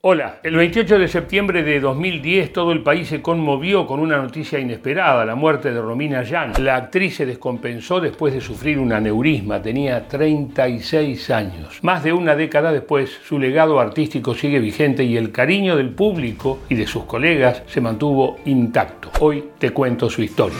Hola, el 28 de septiembre de 2010 todo el país se conmovió con una noticia inesperada, la muerte de Romina Yan. La actriz se descompensó después de sufrir un aneurisma, tenía 36 años. Más de una década después, su legado artístico sigue vigente y el cariño del público y de sus colegas se mantuvo intacto. Hoy te cuento su historia.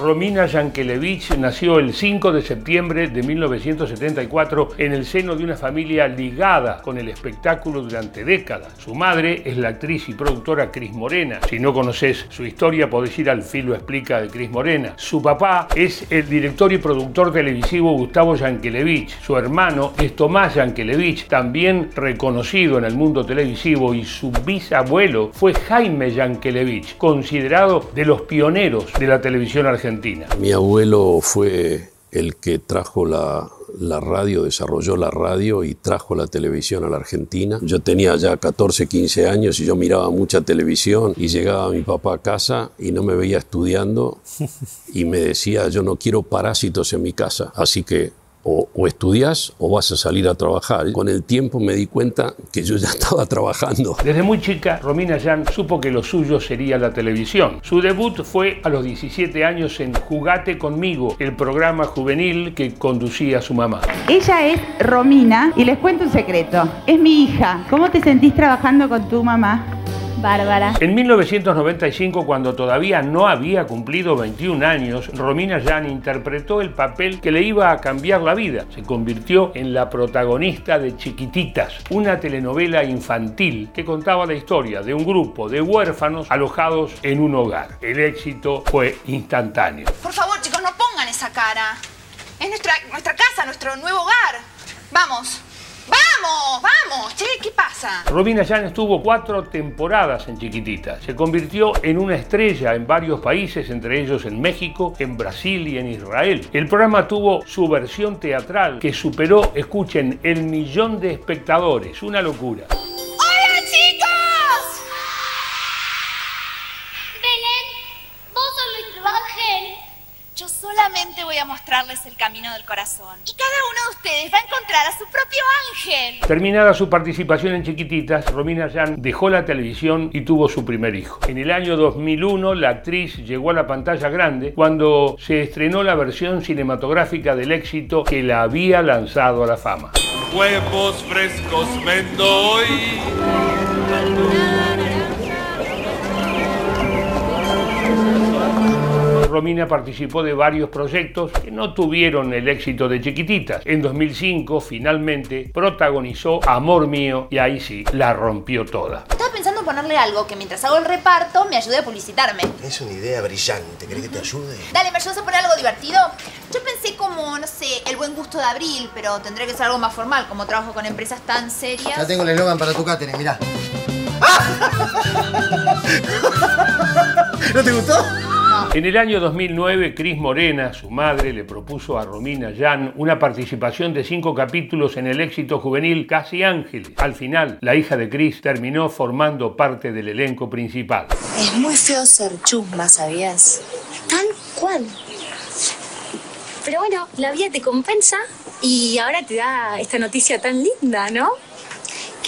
Romina Yankelevich nació el 5 de septiembre de 1974 en el seno de una familia ligada con el espectáculo durante décadas. Su madre es la actriz y productora Cris Morena. Si no conoces su historia, podés ir al filo explica de Cris Morena. Su papá es el director y productor televisivo Gustavo Yankelevich. Su hermano es Tomás Yankelevich, también reconocido en el mundo televisivo, y su bisabuelo fue Jaime Yankelevich, considerado de los pioneros de la televisión argentina. Mi abuelo fue el que trajo la, radio, desarrolló la radio y trajo la televisión a la Argentina. Yo tenía ya 14, 15 años y yo miraba mucha televisión y llegaba mi papá a casa y no me veía estudiando y me decía, yo no quiero parásitos en mi casa, así que o, estudias o vas a salir a trabajar. Con el tiempo me di cuenta que yo ya estaba trabajando. Desde muy chica, Romina Yan supo que lo suyo sería la televisión. Su debut fue a los 17 años en Jugate conmigo, el programa juvenil que conducía su mamá. Ella es Romina y les cuento un secreto. Es mi hija. ¿Cómo te sentís trabajando con tu mamá? Bárbara. En 1995, cuando todavía no había cumplido 21 años, Romina Yan interpretó el papel que le iba a cambiar la vida. Se convirtió en la protagonista de Chiquititas, una telenovela infantil que contaba la historia de un grupo de huérfanos alojados en un hogar. El éxito fue instantáneo. Por favor, chicos, no pongan esa cara. Es nuestra, nuestra casa, nuestro nuevo hogar. Vamos. ¡Vamos! ¡Vamos! Che, ¿qué pasa? Robina Yan estuvo cuatro temporadas en Chiquitita. Se convirtió en una estrella en varios países, entre ellos en México, en Brasil y en Israel. El programa tuvo su versión teatral que superó, escuchen, el millón de espectadores. Una locura. Solamente voy a mostrarles el camino del corazón. Y cada uno de ustedes va a encontrar a su propio ángel. Terminada su participación en Chiquititas, Romina Yan dejó la televisión y tuvo su primer hijo. En el año 2001, la actriz llegó a la pantalla grande cuando se estrenó la versión cinematográfica del éxito que la había lanzado a la fama. Huevos frescos Mendoy. Romina participó de varios proyectos que no tuvieron el éxito de Chiquititas. En 2005, finalmente, protagonizó Amor Mío y ahí sí, la rompió toda. Estaba pensando en ponerle algo que mientras hago el reparto me ayude a publicitarme. Es una idea brillante, ¿querés que te ayude? Dale, ¿me ayudas a poner algo divertido? Yo pensé como, no sé, el buen gusto de abril, pero tendré que ser algo más formal, como trabajo con empresas tan serias. Ya tengo el eslogan para tu cátedra, mirá. ¿No te gustó? En el año 2009, Cris Morena, su madre, le propuso a Romina Yan una participación de cinco capítulos en el éxito juvenil Casi Ángeles. Al final, la hija de Cris terminó formando parte del elenco principal. Es muy feo ser chusma, ¿sabías? Tal cual. Pero bueno, la vida te compensa y ahora te da esta noticia tan linda, ¿no?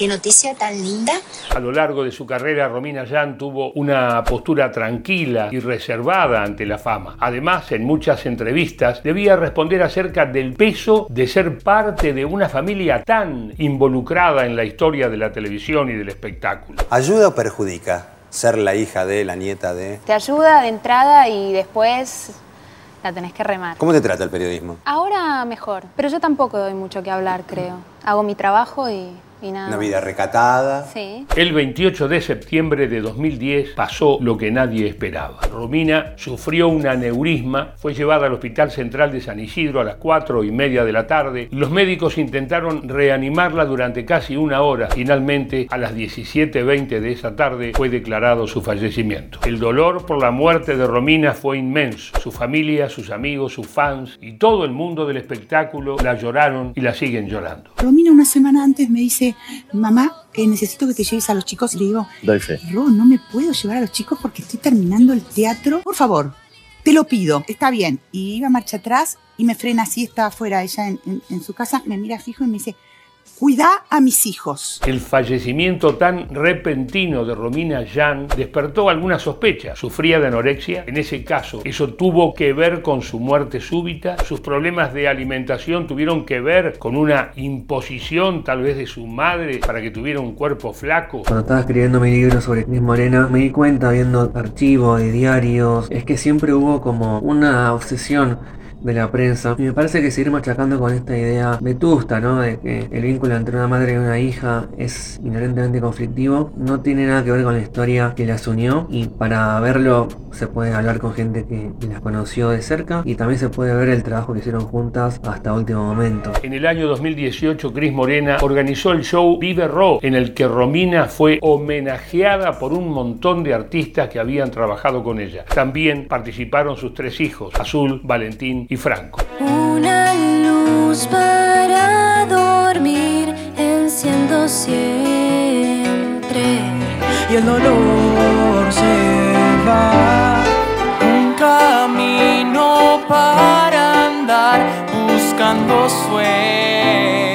Qué noticia tan linda. A lo largo de su carrera, Romina Yan tuvo una postura tranquila y reservada ante la fama. Además, en muchas entrevistas debía responder acerca del peso de ser parte de una familia tan involucrada en la historia de la televisión y del espectáculo. ¿Ayuda o perjudica ser la hija de, la nieta de? Te ayuda de entrada y después la tenés que remar. ¿Cómo te trata el periodismo? Ahora mejor, pero yo tampoco doy mucho que hablar, creo. Hago mi trabajo y una vida recatada. Sí. El 28 de septiembre de 2010 pasó lo que nadie esperaba. Romina sufrió un aneurisma, fue llevada al Hospital Central de San Isidro a las 4 y media de la tarde. Los médicos intentaron reanimarla durante casi una hora. Finalmente, a las 17.20 de esa tarde fue declarado su fallecimiento. El dolor por la muerte de Romina fue inmenso. Su familia, sus amigos, sus fans y todo el mundo del espectáculo la lloraron y la siguen llorando. Romina una semana antes me dice mamá, que necesito que te lleves a los chicos. Y le digo, Doy fe. no me puedo llevar a los chicos porque estoy terminando el teatro. Por favor, Te lo pido, está bien. Y iba marcha atrás y me frena así, estaba afuera ella en, en su casa, me mira fijo y me dice, Cuida a mis hijos. El fallecimiento tan repentino de Romina Jan despertó alguna sospecha. Sufría de anorexia. En ese caso, eso tuvo que ver con su muerte súbita. Sus problemas de alimentación tuvieron que ver con una imposición tal vez de su madre para que tuviera un cuerpo flaco. Cuando estaba escribiendo mi libro sobre Cris Morena, me di cuenta viendo archivos y diarios, es que siempre hubo como una obsesión de la prensa. Y me parece que seguir machacando con esta idea vetusta, ¿no? De que el vínculo entre una madre y una hija es inherentemente conflictivo, no tiene nada que ver con la historia que las unió. Y para verlo se puede hablar con gente que las conoció de cerca y también se puede ver el trabajo que hicieron juntas hasta último momento. En el año 2018, Cris Morena organizó el show Vive Ro, en el que Romina fue homenajeada por un montón de artistas que habían trabajado con ella. También participaron sus tres hijos, Azul, Valentín y Franco. Una luz para dormir, enciendo siempre. Y el dolor se va. Un camino para andar buscando sueños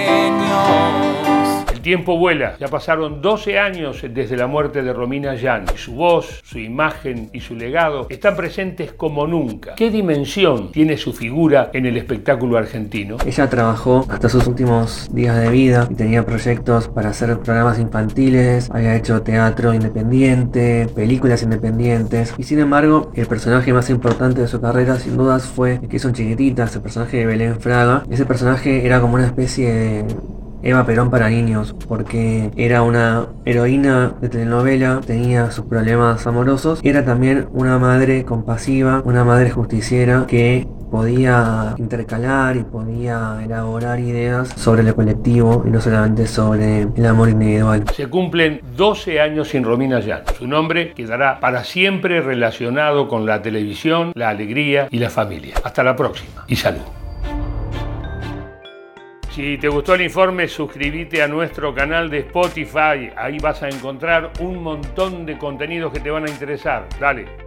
tiempo vuela. Ya pasaron 12 años desde la muerte de Romina Yan. Su voz, su imagen y su legado están presentes como nunca. ¿Qué dimensión tiene su figura en el espectáculo argentino? Ella trabajó hasta sus últimos días de vida y tenía proyectos para hacer programas infantiles, había hecho teatro independiente, películas independientes y sin embargo el personaje más importante de su carrera sin dudas fue que en chiquititas, el personaje de Belén Fraga. Ese personaje era como una especie de Eva Perón para niños, porque era una heroína de telenovela, tenía sus problemas amorosos, era también una madre compasiva, una madre justiciera que podía intercalar y podía elaborar ideas sobre el colectivo y no solamente sobre el amor individual. Se cumplen 12 años sin Romina Yan. Su nombre quedará para siempre relacionado con la televisión, la alegría y la familia. Hasta la próxima y salud. Si te gustó el informe, suscríbete a nuestro canal de Spotify. Ahí vas a encontrar un montón de contenidos que te van a interesar. Dale.